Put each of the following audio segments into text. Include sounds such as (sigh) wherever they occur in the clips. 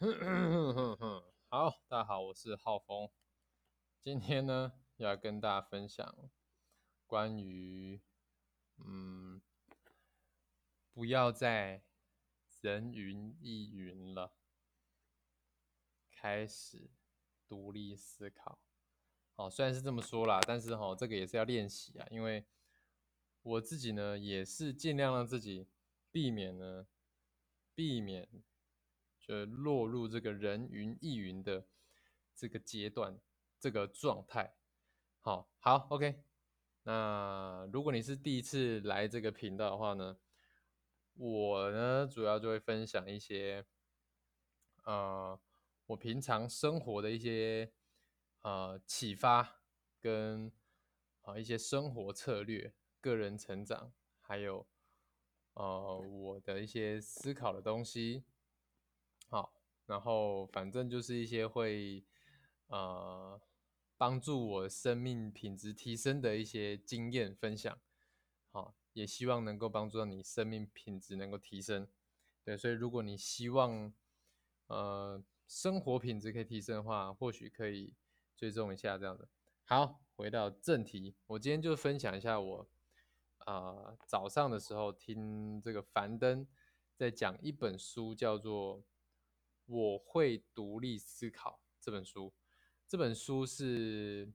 (coughs) 好，大家好，我是浩峰。今天呢，要跟大家分享关于嗯，不要再人云亦云了，开始独立思考。好，虽然是这么说啦，但是哈，这个也是要练习啊，因为我自己呢，也是尽量让自己避免呢，避免。就落入这个人云亦云的这个阶段，这个状态。好，好，OK。那如果你是第一次来这个频道的话呢，我呢主要就会分享一些，呃，我平常生活的一些呃启发跟啊一些生活策略、个人成长，还有呃我的一些思考的东西。然后反正就是一些会呃帮助我生命品质提升的一些经验分享，好，也希望能够帮助到你生命品质能够提升。对，所以如果你希望呃生活品质可以提升的话，或许可以追踪一下这样的。好，回到正题，我今天就分享一下我啊早上的时候听这个樊登在讲一本书，叫做。我会独立思考这本书，这本书是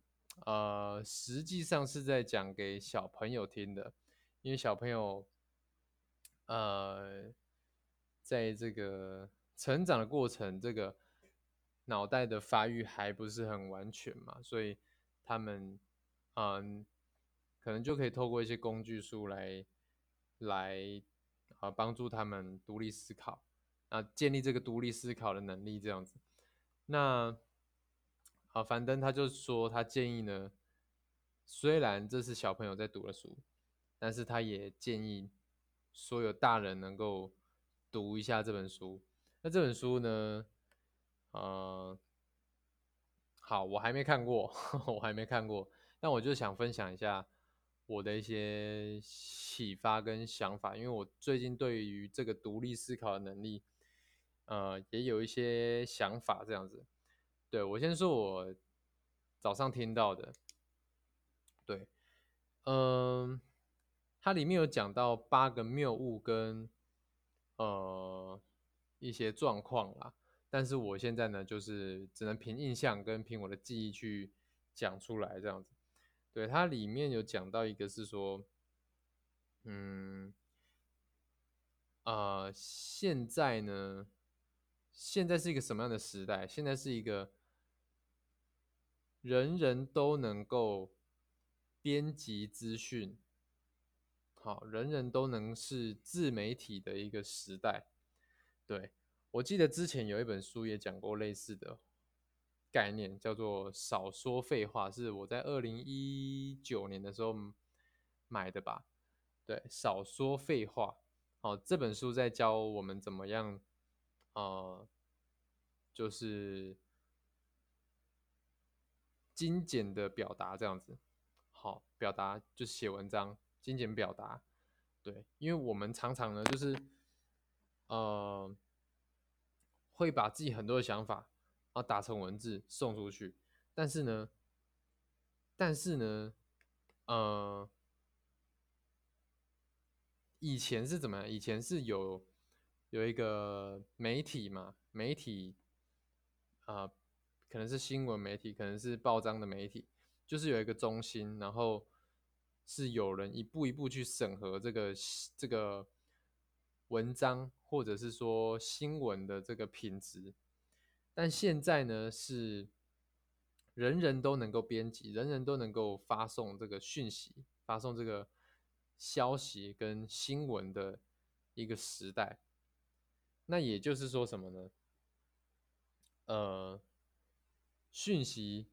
呃，实际上是在讲给小朋友听的，因为小朋友呃，在这个成长的过程，这个脑袋的发育还不是很完全嘛，所以他们嗯，可能就可以透过一些工具书来来啊，帮助他们独立思考。啊，建立这个独立思考的能力，这样子。那啊，樊登他就说，他建议呢，虽然这是小朋友在读的书，但是他也建议所有大人能够读一下这本书。那这本书呢，呃，好，我还没看过，(laughs) 我还没看过，但我就想分享一下我的一些启发跟想法，因为我最近对于这个独立思考的能力。呃，也有一些想法这样子。对我先说，我早上听到的，对，嗯，它里面有讲到八个谬误跟呃一些状况啦，但是我现在呢，就是只能凭印象跟凭我的记忆去讲出来这样子。对，它里面有讲到一个是说，嗯，啊，现在呢。现在是一个什么样的时代？现在是一个人人都能够编辑资讯，好，人人都能是自媒体的一个时代。对我记得之前有一本书也讲过类似的概念，叫做“少说废话”，是我在二零一九年的时候买的吧？对，“少说废话”。好，这本书在教我们怎么样。呃，就是精简的表达这样子，好，表达就是写文章，精简表达，对，因为我们常常呢，就是呃，会把自己很多的想法啊打成文字送出去，但是呢，但是呢，呃，以前是怎么样？以前是有。有一个媒体嘛，媒体啊，可能是新闻媒体，可能是报章的媒体，就是有一个中心，然后是有人一步一步去审核这个这个文章，或者是说新闻的这个品质。但现在呢，是人人都能够编辑，人人都能够发送这个讯息，发送这个消息跟新闻的一个时代。那也就是说什么呢？呃，讯息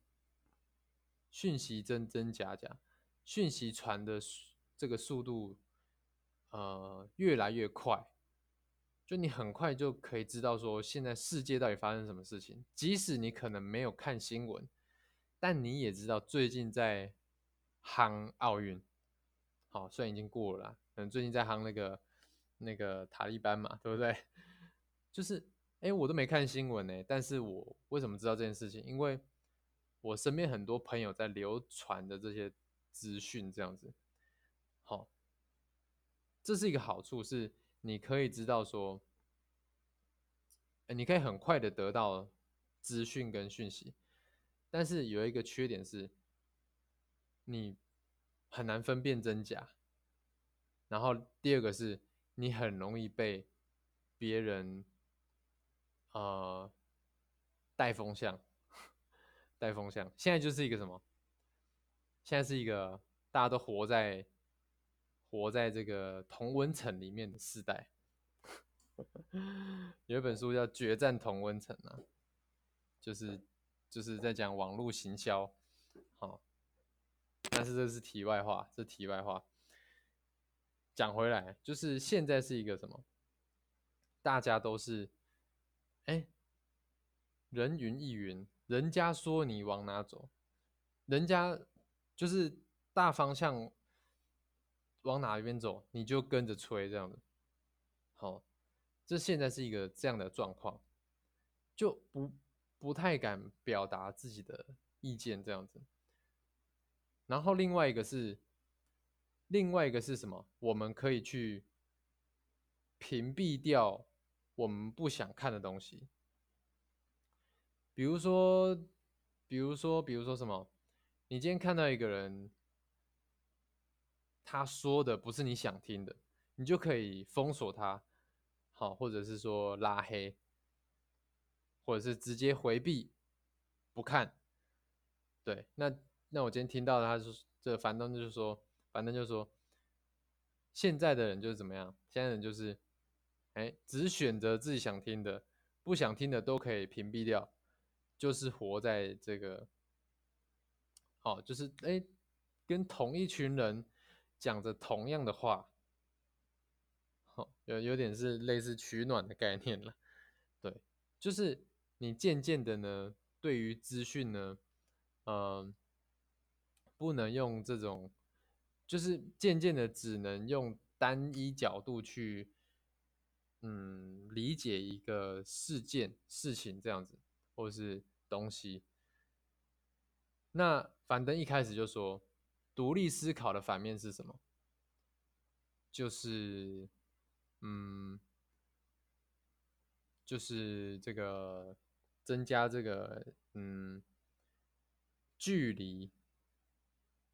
讯息真真假假，讯息传的这个速度呃越来越快，就你很快就可以知道说现在世界到底发生什么事情。即使你可能没有看新闻，但你也知道最近在夯奥运，好，虽然已经过了啦，可能最近在夯那个那个塔利班嘛，对不对？就是哎，我都没看新闻呢，但是我为什么知道这件事情？因为我身边很多朋友在流传的这些资讯，这样子，好，这是一个好处，是你可以知道说，你可以很快的得到资讯跟讯息，但是有一个缺点是，你很难分辨真假，然后第二个是你很容易被别人呃带风向。(laughs) 带风向，现在就是一个什么？现在是一个大家都活在活在这个同温层里面的时代。(laughs) 有一本书叫《决战同温层》啊，就是就是在讲网络行销。好，但是这是题外话，这题外话。讲回来，就是现在是一个什么？大家都是哎，人云亦云。人家说你往哪走，人家就是大方向往哪一边走，你就跟着吹这样子。好，这现在是一个这样的状况，就不不太敢表达自己的意见这样子。然后另外一个是，另外一个是什么？我们可以去屏蔽掉我们不想看的东西。比如说，比如说，比如说什么？你今天看到一个人，他说的不是你想听的，你就可以封锁他，好，或者是说拉黑，或者是直接回避不看。对，那那我今天听到的，他是这樊登就是说，樊登就是说，现在的人就是怎么样？现在的人就是，哎，只选择自己想听的，不想听的都可以屏蔽掉。就是活在这个，哦，就是哎，跟同一群人讲着同样的话，好，有有点是类似取暖的概念了，对，就是你渐渐的呢，对于资讯呢，嗯，不能用这种，就是渐渐的只能用单一角度去，嗯，理解一个事件、事情这样子，或是。东西，那樊登一开始就说，独立思考的反面是什么？就是，嗯，就是这个增加这个，嗯，距离。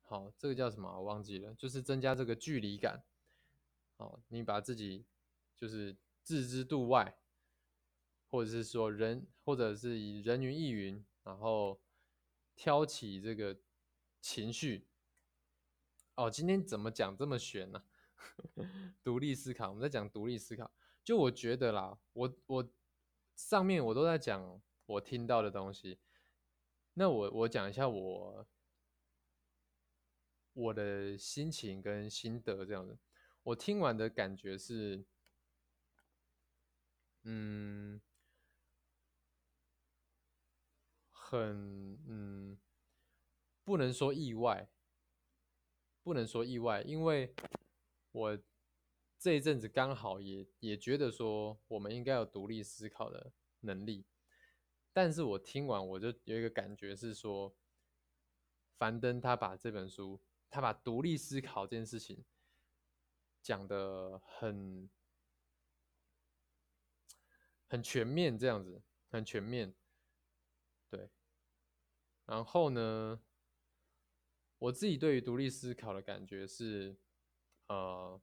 好，这个叫什么？我忘记了。就是增加这个距离感。好，你把自己就是置之度外。或者是说人，或者是以人云亦云，然后挑起这个情绪。哦，今天怎么讲这么玄呢？(laughs) 独立思考，我们在讲独立思考。就我觉得啦，我我上面我都在讲我听到的东西。那我我讲一下我我的心情跟心得这样子。我听完的感觉是，嗯。很嗯，不能说意外，不能说意外，因为我这一阵子刚好也也觉得说，我们应该有独立思考的能力。但是我听完我就有一个感觉是说，樊登他把这本书，他把独立思考这件事情讲的很很全面，这样子很全面，对。然后呢，我自己对于独立思考的感觉是，呃，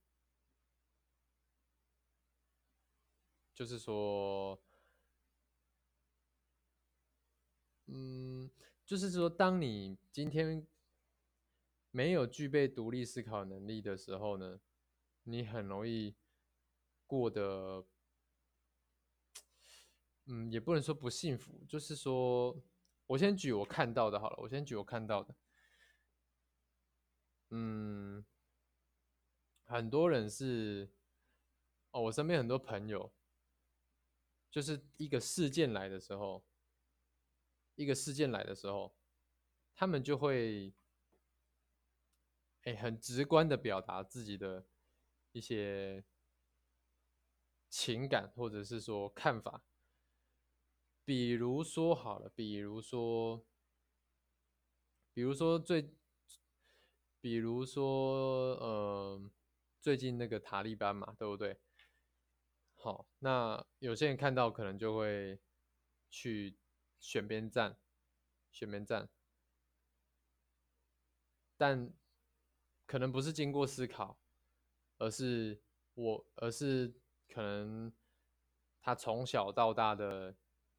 就是说，嗯，就是说，当你今天没有具备独立思考能力的时候呢，你很容易过得，嗯，也不能说不幸福，就是说。我先举我看到的好了，我先举我看到的。嗯，很多人是，哦，我身边很多朋友，就是一个事件来的时候，一个事件来的时候，他们就会，哎，很直观的表达自己的一些情感或者是说看法，比如说好了，比如说，比如说最，比如说呃，最近那个塔利班嘛，对不对？好，那有些人看到可能就会去选边站，选边站，但可能不是经过思考，而是我，而是可能他从小到大的。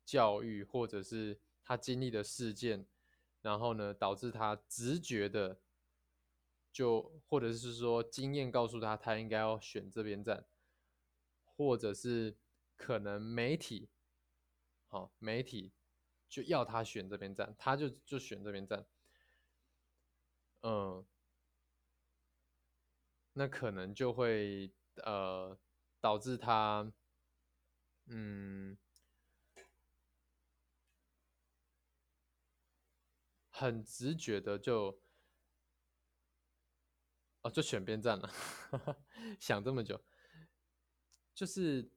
教育，或者是他经历的事件，然后呢，导致他直觉的，就或者是说经验告诉他，他应该要选这边站，或者是可能媒体，好，媒体就要他选这边站，他就就选这边站，嗯，那可能就会呃导致他，嗯。很直觉的就，哦，就选边站了。(laughs) 想这么久，就是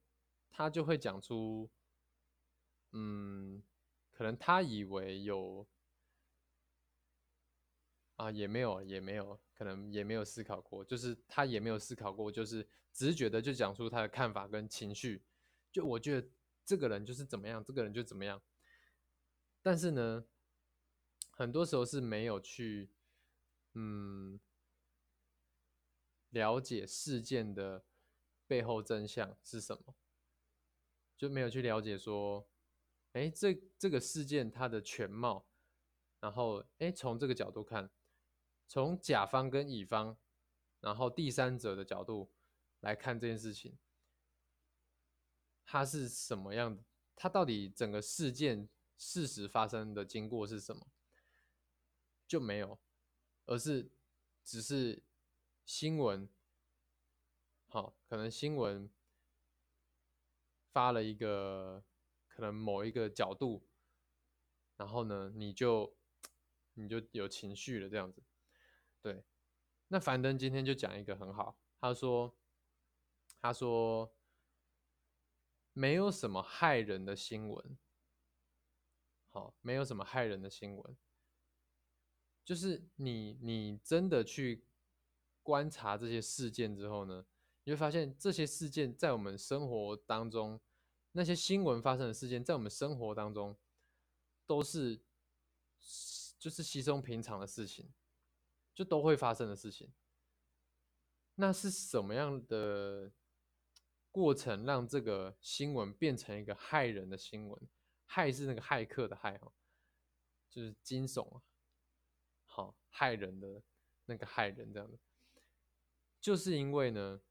他就会讲出，嗯，可能他以为有，啊，也没有，也没有，可能也没有思考过，就是他也没有思考过，就是直觉的就讲出他的看法跟情绪。就我觉得这个人就是怎么样，这个人就怎么样。但是呢？很多时候是没有去，嗯，了解事件的背后真相是什么，就没有去了解说，哎，这这个事件它的全貌，然后，哎，从这个角度看，从甲方跟乙方，然后第三者的角度来看这件事情，它是什么样的？它到底整个事件事实发生的经过是什么？就没有，而是只是新闻，好，可能新闻发了一个可能某一个角度，然后呢，你就你就有情绪了这样子，对。那樊登今天就讲一个很好，他说他说没有什么害人的新闻，好，没有什么害人的新闻。就是你，你真的去观察这些事件之后呢，你会发现这些事件在我们生活当中，那些新闻发生的事件在我们生活当中都是就是稀松平常的事情，就都会发生的事情。那是什么样的过程让这个新闻变成一个害人的新闻？害是那个骇客的害哦，就是惊悚啊。害人的那个害人这样的，就是因为呢，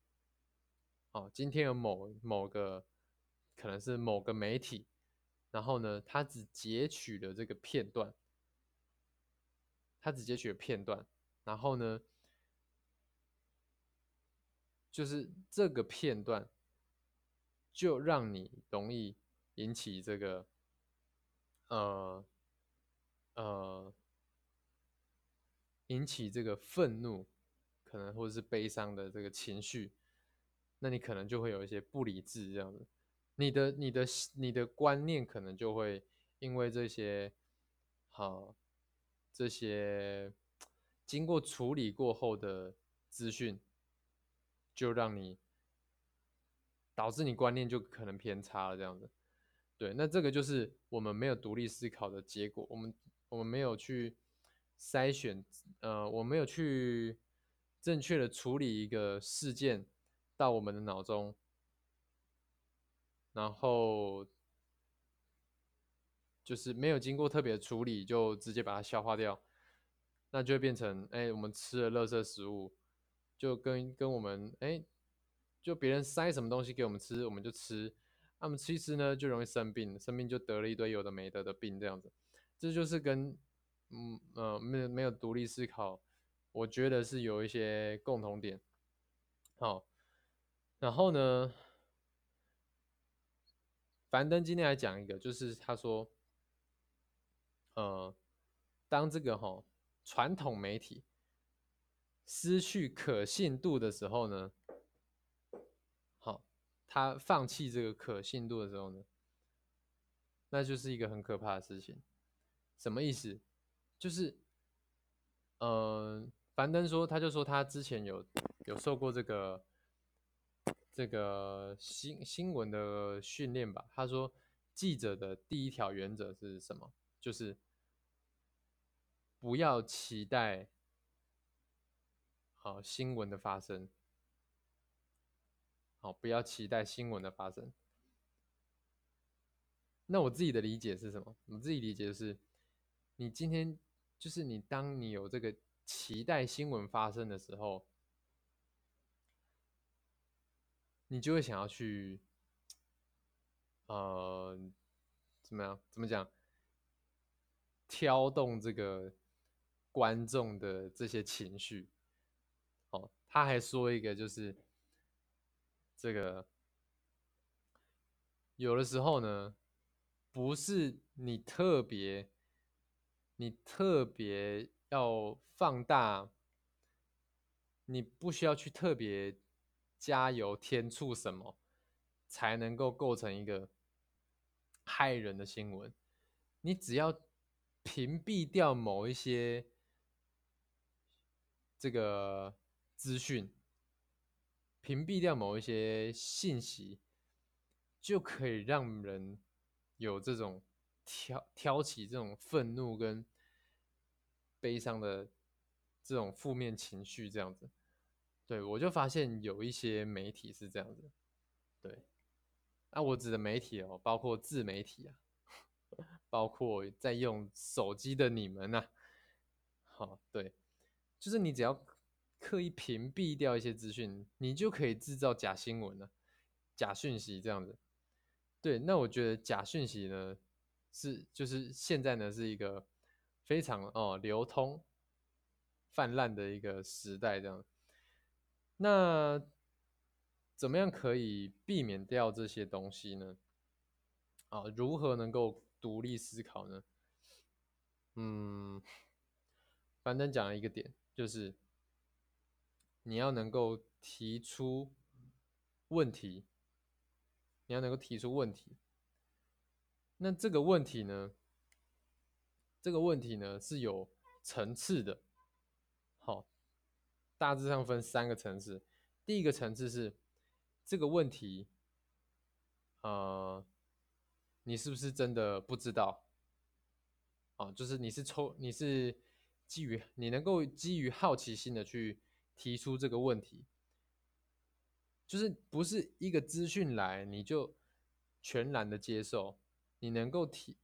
哦，今天有某某个可能是某个媒体，然后呢，他只截取了这个片段，他只截取了片段，然后呢，就是这个片段就让你容易引起这个，呃，呃。引起这个愤怒，可能或者是悲伤的这个情绪，那你可能就会有一些不理智这样子，你的、你的、你的观念可能就会因为这些好这些经过处理过后的资讯，就让你导致你观念就可能偏差了这样子。对，那这个就是我们没有独立思考的结果，我们我们没有去。筛选，呃，我没有去正确的处理一个事件到我们的脑中，然后就是没有经过特别处理就直接把它消化掉，那就会变成，哎，我们吃了垃圾食物，就跟跟我们，哎，就别人塞什么东西给我们吃，我们就吃，那么吃一吃呢，就容易生病，生病就得了一堆有的没的的病，这样子，这就是跟。嗯呃，没有没有独立思考，我觉得是有一些共同点。好，然后呢，樊登今天来讲一个，就是他说，呃，当这个哈传统媒体失去可信度的时候呢，好，他放弃这个可信度的时候呢，那就是一个很可怕的事情。什么意思？就是，呃，樊登说，他就说他之前有有受过这个这个新新闻的训练吧。他说，记者的第一条原则是什么？就是不要期待好新闻的发生，好，不要期待新闻的发生。那我自己的理解是什么？我自己理解是，你今天就是你，当你有这个期待新闻发生的时候，你就会想要去，呃，怎么样？怎么讲？挑动这个观众的这些情绪。哦，他还说一个，就是这个有的时候呢。不是你特别，你特别要放大，你不需要去特别加油添醋什么，才能够构成一个害人的新闻。你只要屏蔽掉某一些这个资讯，屏蔽掉某一些信息，就可以让人。有这种挑挑起这种愤怒跟悲伤的这种负面情绪，这样子，对我就发现有一些媒体是这样子，对，那我指的媒体哦，包括自媒体啊，(laughs) 包括在用手机的你们呐，好，对，就是你只要刻意屏蔽掉一些资讯，你就可以制造假新闻了，假讯息这样子。对，那我觉得假讯息呢，是就是现在呢是一个非常哦流通、泛滥的一个时代，这样。那怎么样可以避免掉这些东西呢？啊，如何能够独立思考呢？嗯，反正讲了一个点，就是你要能够提出问题。你要能够提出问题，那这个问题呢？这个问题呢是有层次的，好，大致上分三个层次。第一个层次是这个问题，呃，你是不是真的不知道？啊，就是你是抽，你是基于你能够基于好奇心的去提出这个问题。就是不是一个资讯来你就全然的接受，你能够提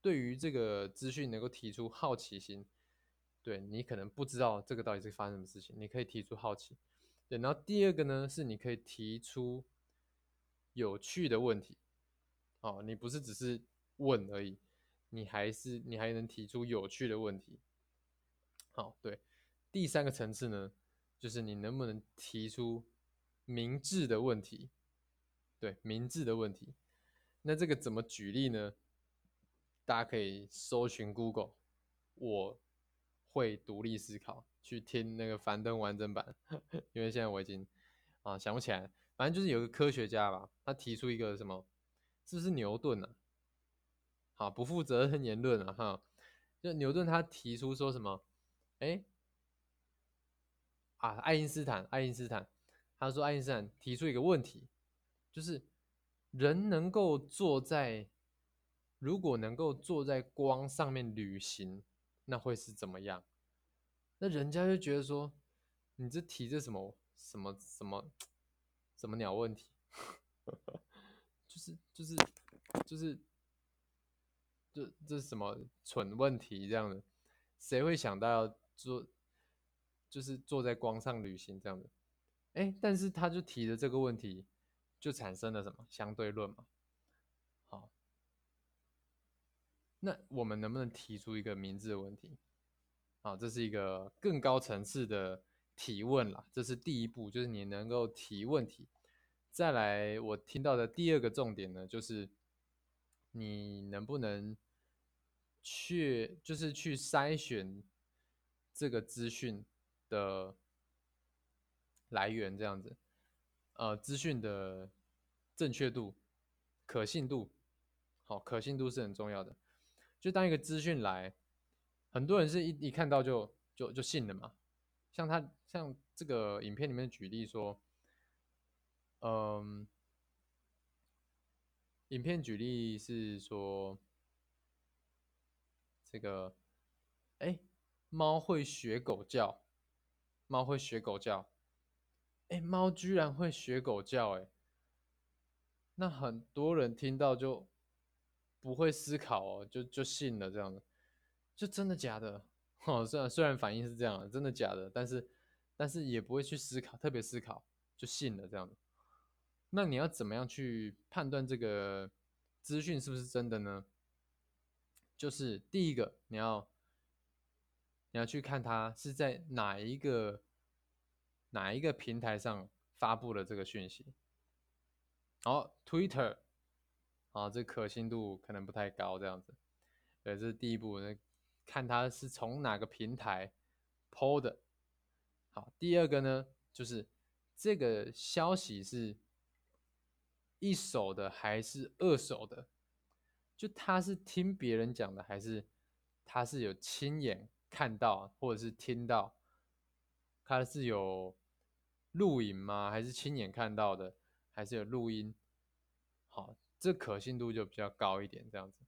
对于这个资讯能够提出好奇心，对你可能不知道这个到底是发生什么事情，你可以提出好奇，对，然后第二个呢是你可以提出有趣的问题，哦，你不是只是问而已，你还是你还能提出有趣的问题，好，对，第三个层次呢就是你能不能提出。明智的问题，对明智的问题，那这个怎么举例呢？大家可以搜寻 Google，我会独立思考，去听那个樊登完整版，因为现在我已经啊想不起来，反正就是有个科学家吧，他提出一个什么，是不是牛顿啊？好，不负责任言论啊哈，就牛顿他提出说什么？哎，啊，爱因斯坦，爱因斯坦。他说：“爱因斯坦提出一个问题，就是人能够坐在，如果能够坐在光上面旅行，那会是怎么样？那人家就觉得说，你这提这什么什么什么什么鸟问题？(laughs) 就是就是就是这这是什么蠢问题？这样的，谁会想到要坐，就是坐在光上旅行这样的？”哎，但是他就提的这个问题，就产生了什么相对论嘛？好，那我们能不能提出一个明智的问题？好，这是一个更高层次的提问啦，这是第一步，就是你能够提问题。再来，我听到的第二个重点呢，就是你能不能去，就是去筛选这个资讯的。来源这样子，呃，资讯的正确度、可信度，好，可信度是很重要的。就当一个资讯来，很多人是一一看到就就就信了嘛。像他像这个影片里面举例说，嗯，影片举例是说，这个，哎，猫会学狗叫，猫会学狗叫，哎，猫居然会学狗叫，哎，那很多人听到就。不会思考哦，就就信了这样子，就真的假的？哦，虽然虽然反应是这样，真的假的，但是但是也不会去思考，特别思考就信了这样子。那你要怎么样去判断这个资讯是不是真的呢？就是第一个，你要你要去看它是在哪一个哪一个平台上发布的这个讯息。好，Twitter。啊，这可信度可能不太高，这样子，对，这是第一步，那看它是从哪个平台抛的。好，第二个呢，就是这个消息是一手的还是二手的？就他是听别人讲的，还是他是有亲眼看到或者是听到？他是有录影吗？还是亲眼看到的？还是有录音？好。这可信度就比较高一点，这样子。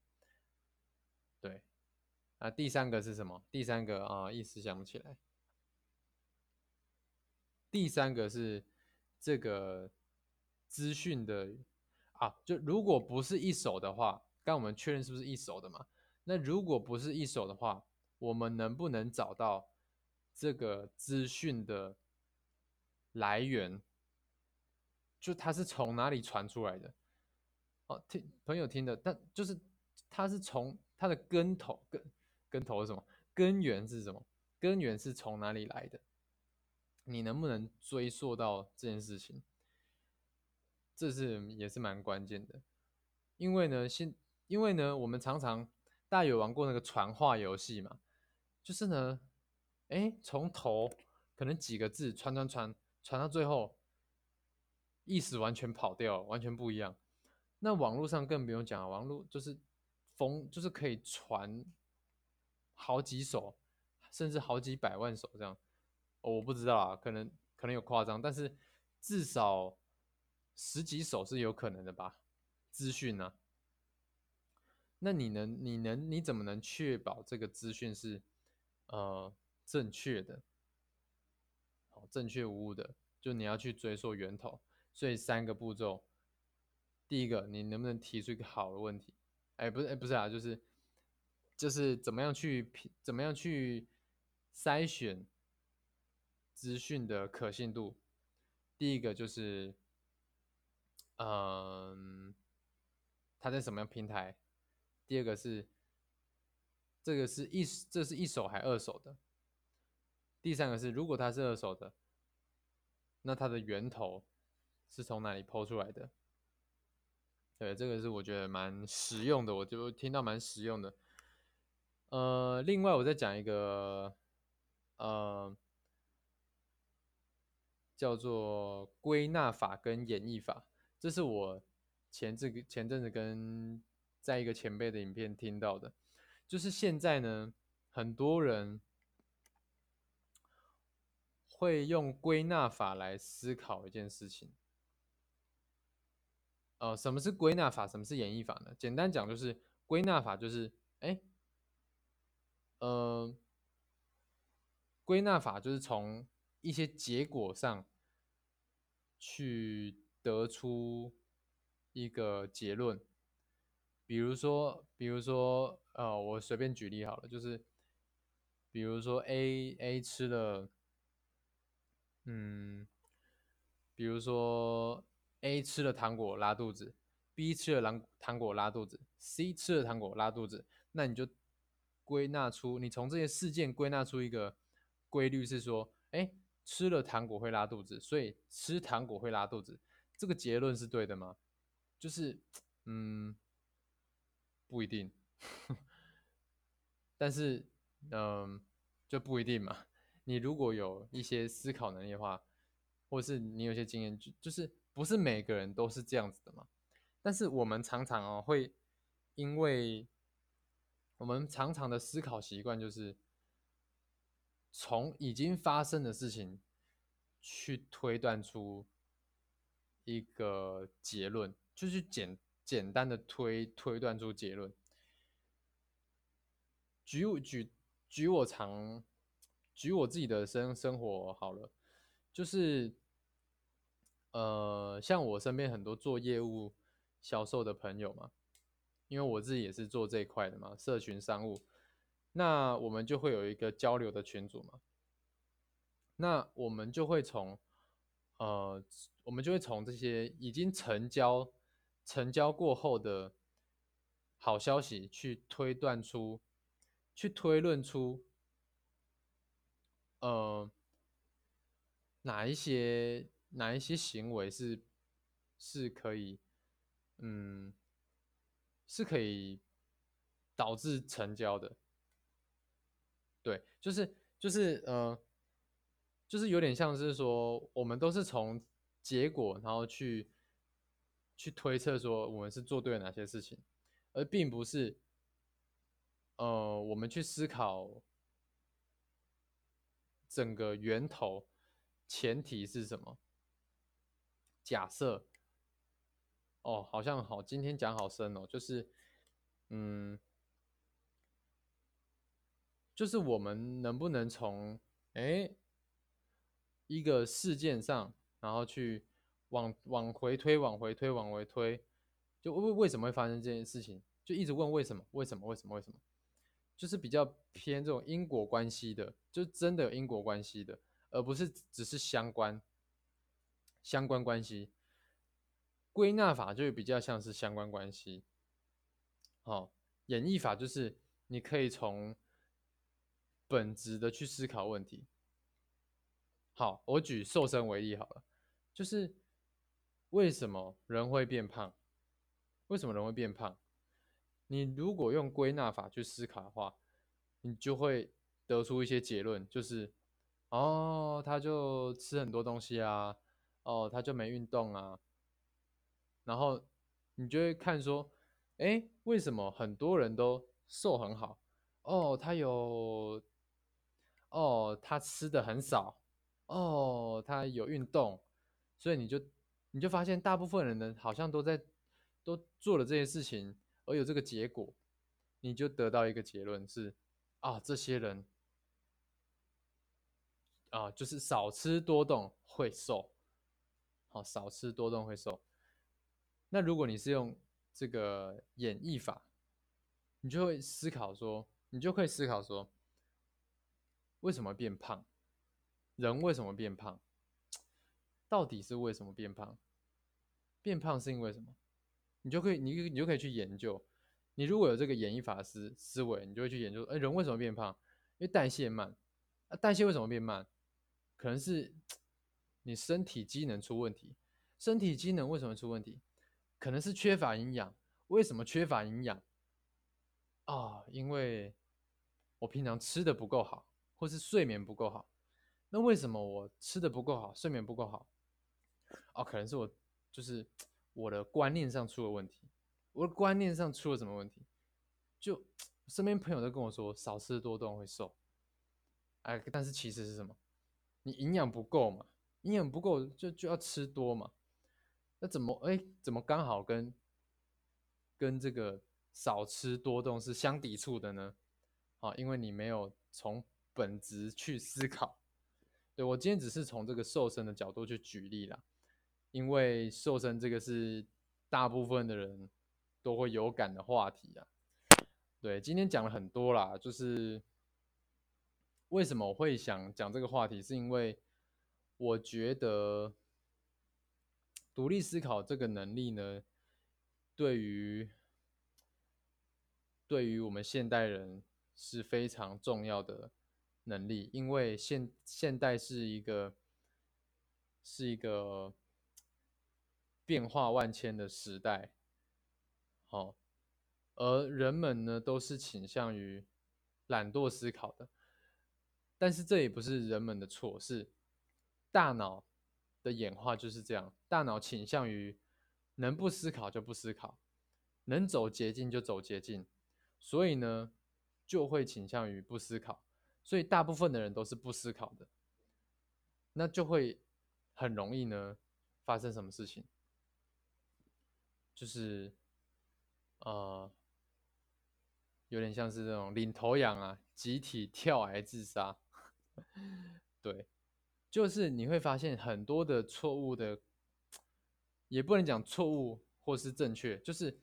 对，那第三个是什么？第三个啊，一时想不起来。第三个是这个资讯的啊，就如果不是一手的话，刚我们确认是不是一手的嘛？那如果不是一手的话，我们能不能找到这个资讯的来源？就它是从哪里传出来的？哦听朋友听的，但就是他是从他的根头根根头是什么？根源是什么？根源是从哪里来的？你能不能追溯到这件事情？这是也是蛮关键的，因为呢，现因为呢，我们常常大家有玩过那个传话游戏嘛，就是呢，哎，从头可能几个字传传传传到最后，意思完全跑掉，完全不一样。那网络上更不用讲，网络就是封，就是可以传好几首，甚至好几百万首这样。我不知道啊，可能可能有夸张，但是至少十几首是有可能的吧？资讯呢？那你能你能你怎么能确保这个资讯是呃正确的？正确无误的，就你要去追溯源头。所以三个步骤。第一个，你能不能提出一个好的问题？哎，不是，哎，不是啊，就是，就是怎么样去，怎么样去筛选资讯的可信度？第一个就是，嗯，它在什么样平台？第二个是，这个是一，这是一手还二手的？第三个是，如果它是二手的，那它的源头是从哪里抛出来的？对，这个是我觉得蛮实用的，我就听到蛮实用的。呃，另外我再讲一个，呃，叫做归纳法跟演绎法，这是我前这个前阵子跟在一个前辈的影片听到的，就是现在呢，很多人会用归纳法来思考一件事情。呃，什么是归纳法？什么是演绎法呢？简单讲，就是归纳法就是，哎，呃，归纳法就是从一些结果上去得出一个结论。比如说，比如说，呃，我随便举例好了，就是，比如说 A A 吃了，嗯，比如说。A 吃了糖果拉肚子，B 吃了糖糖果拉肚子，C 吃了糖果拉肚子，那你就归纳出，你从这些事件归纳出一个规律，是说，哎，吃了糖果会拉肚子，所以吃糖果会拉肚子，这个结论是对的吗？就是，嗯，不一定，(laughs) 但是，嗯，就不一定嘛。你如果有一些思考能力的话，或是你有些经验，就就是。不是每个人都是这样子的嘛？但是我们常常哦会因为我们常常的思考习惯就是从已经发生的事情去推断出一个结论，就是简简单的推推断出结论。举我举举我常举我自己的生生活好了，就是呃，像我身边很多做业务销售的朋友嘛，因为我自己也是做这一块的嘛，社群商务，那我们就会有一个交流的群组嘛，那我们就会从呃，我们就会从这些已经成交成交过后的好消息去推断出。去推论出，呃，哪一些哪一些行为是是可以，嗯，是可以导致成交的，对，就是就是呃，就是有点像是说，我们都是从结果，然后去去推测说我们是做对了哪些事情，而并不是。呃，我们去思考整个源头，前提是什么？假设，哦，好像好，今天讲好深哦，就是，嗯，就是我们能不能从哎一个事件上，然后去往往回推，往回推，往回推，就为为什么会发生这件事情？就一直问为什么？为什么？为什么？为什么？就是比较偏这种因果关系的，就真的有因果关系的，而不是只是相关相关关系。归纳法就比较像是相关关系。好，演绎法就是你可以从本质的去思考问题。好，我举瘦身为例好了，就是为什么人会变胖？为什么人会变胖？你如果用归纳法去思考的话，你就会得出一些结论，就是，哦，他就吃很多东西啊，哦，他就没运动啊，然后你就会看说，哎，为什么很多人都瘦很好？哦，他有，哦，他吃的很少，哦，他有运动，所以你就你就发现大部分人呢，好像都在都做了这些事情。而有这个结果，你就得到一个结论是：啊，这些人啊，就是少吃多动会瘦。好，少吃多动会瘦。那如果你是用这个演绎法，你就会思考说，你就可以思考说，为什么变胖？人为什么变胖？(tsk) 到底是为什么变胖？变胖是因为什么？你就可以，你你就可以去研究。你如果有这个演绎法思思维，你就会去研究，哎，人为什么变胖？因为代谢慢。啊，代谢为什么变慢？可能是你身体机能出问题。身体机能为什么出问题？可能是缺乏营养。为什么缺乏营养？啊，因为我平常吃的不够好，或是睡眠不够好。那为什么我吃的不够好，睡眠不够好？哦，可能是我就是。我的观念上出了问题，我的观念上出了什么问题？就身边朋友都跟我说，少吃多动会瘦。哎，但是其实是什么？你营养不够嘛？营养不够就就要吃多嘛？那怎么哎？怎么刚好跟跟这个少吃多动是相抵触的呢？啊，因为你没有从本质去思考。对我今天只是从这个瘦身的角度去举例啦。因为瘦身这个是大部分的人都会有感的话题啊，对，今天讲了很多啦，就是为什么我会想讲这个话题，是因为我觉得独立思考这个能力呢，对于对于我们现代人是非常重要的能力，因为现现代是一个是一个。变化万千的时代，好，而人们呢都是倾向于懒惰思考的，但是这也不是人们的错，是大脑的演化就是这样，大脑倾向于能不思考就不思考，能走捷径就走捷径，所以呢，就会倾向于不思考，所以大部分的人都是不思考的，那就会很容易呢发生什么事情，就是呃，有点像是这种领头羊啊，集体跳崖自杀，(laughs) 对，就是你会发现很多的错误的，也不能讲错误或是正确，就是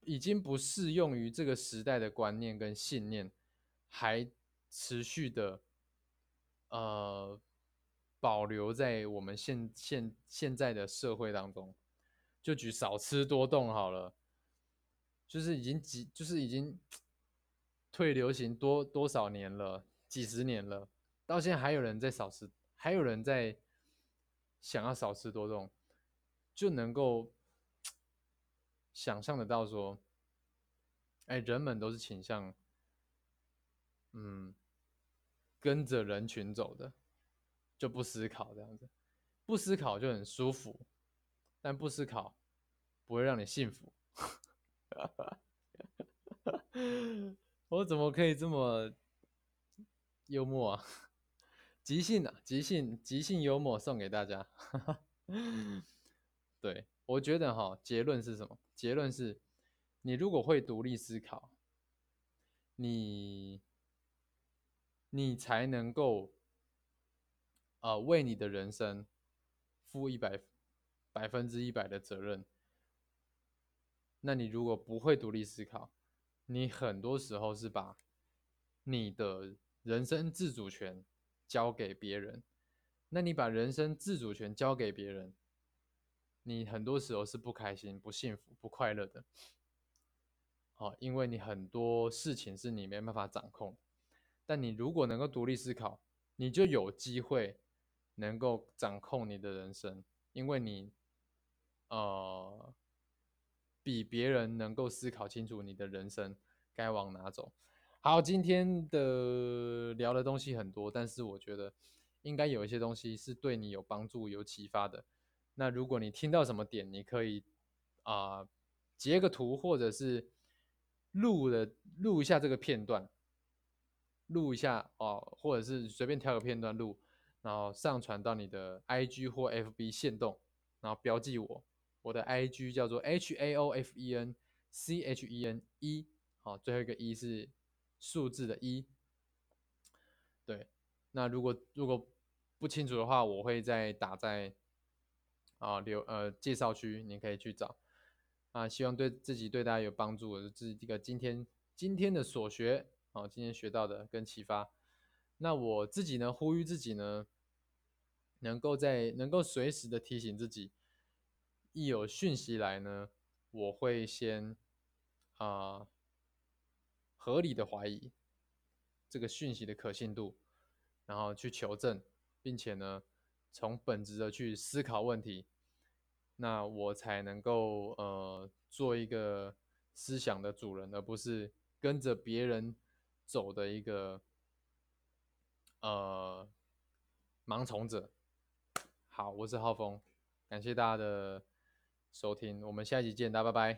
已经不适用于这个时代的观念跟信念，还持续的呃保留在我们现现现在的社会当中。就举少吃多动好了，就是已经几就是已经退流行多多少年了，几十年了，到现在还有人在少吃，还有人在想要少吃多动，就能够想象得到说，哎，人们都是倾向，嗯，跟着人群走的，就不思考这样子，不思考就很舒服。但不思考不会让你幸福。(laughs) 我怎么可以这么幽默啊？(laughs) 即兴啊，即兴，即兴幽默送给大家。对我觉得哈，结论是什么？结论是，你如果会独立思考，你你才能够啊，为你的人生负一百。百分之一百的责任。那你如果不会独立思考，你很多时候是把你的人生自主权交给别人。那你把人生自主权交给别人，你很多时候是不开心、不幸福、不快乐的。好，因为你很多事情是你没办法掌控。但你如果能够独立思考，你就有机会能够掌控你的人生，因为你。呃，比别人能够思考清楚你的人生该往哪走。好，今天的聊的东西很多，但是我觉得应该有一些东西是对你有帮助、有启发的。那如果你听到什么点，你可以啊截个图，或者是录的录一下这个片段，录一下哦，或者是随便挑个片段录，然后上传到你的 IG 或 FB 线动，然后标记我。我的 I G 叫做 H A O F E N C H E N 一，好，最后一个一是数字的一。对，那如果如果不清楚的话，我会再打在啊留呃介绍区，你可以去找。啊，希望对自己对大家有帮助，这是这个今天今天的所学，啊，今天学到的跟启发。那我自己呢，呼吁自己呢，能够在能够随时的提醒自己。一有讯息来呢，我会先啊合理的怀疑这个讯息的可信度，然后去求证，并且呢从本质的去思考问题，那我才能够呃做一个思想的主人，而不是跟着别人走的一个呃盲从者。好，我是浩峰，感谢大家的。收听，我们下一集见，大家拜拜。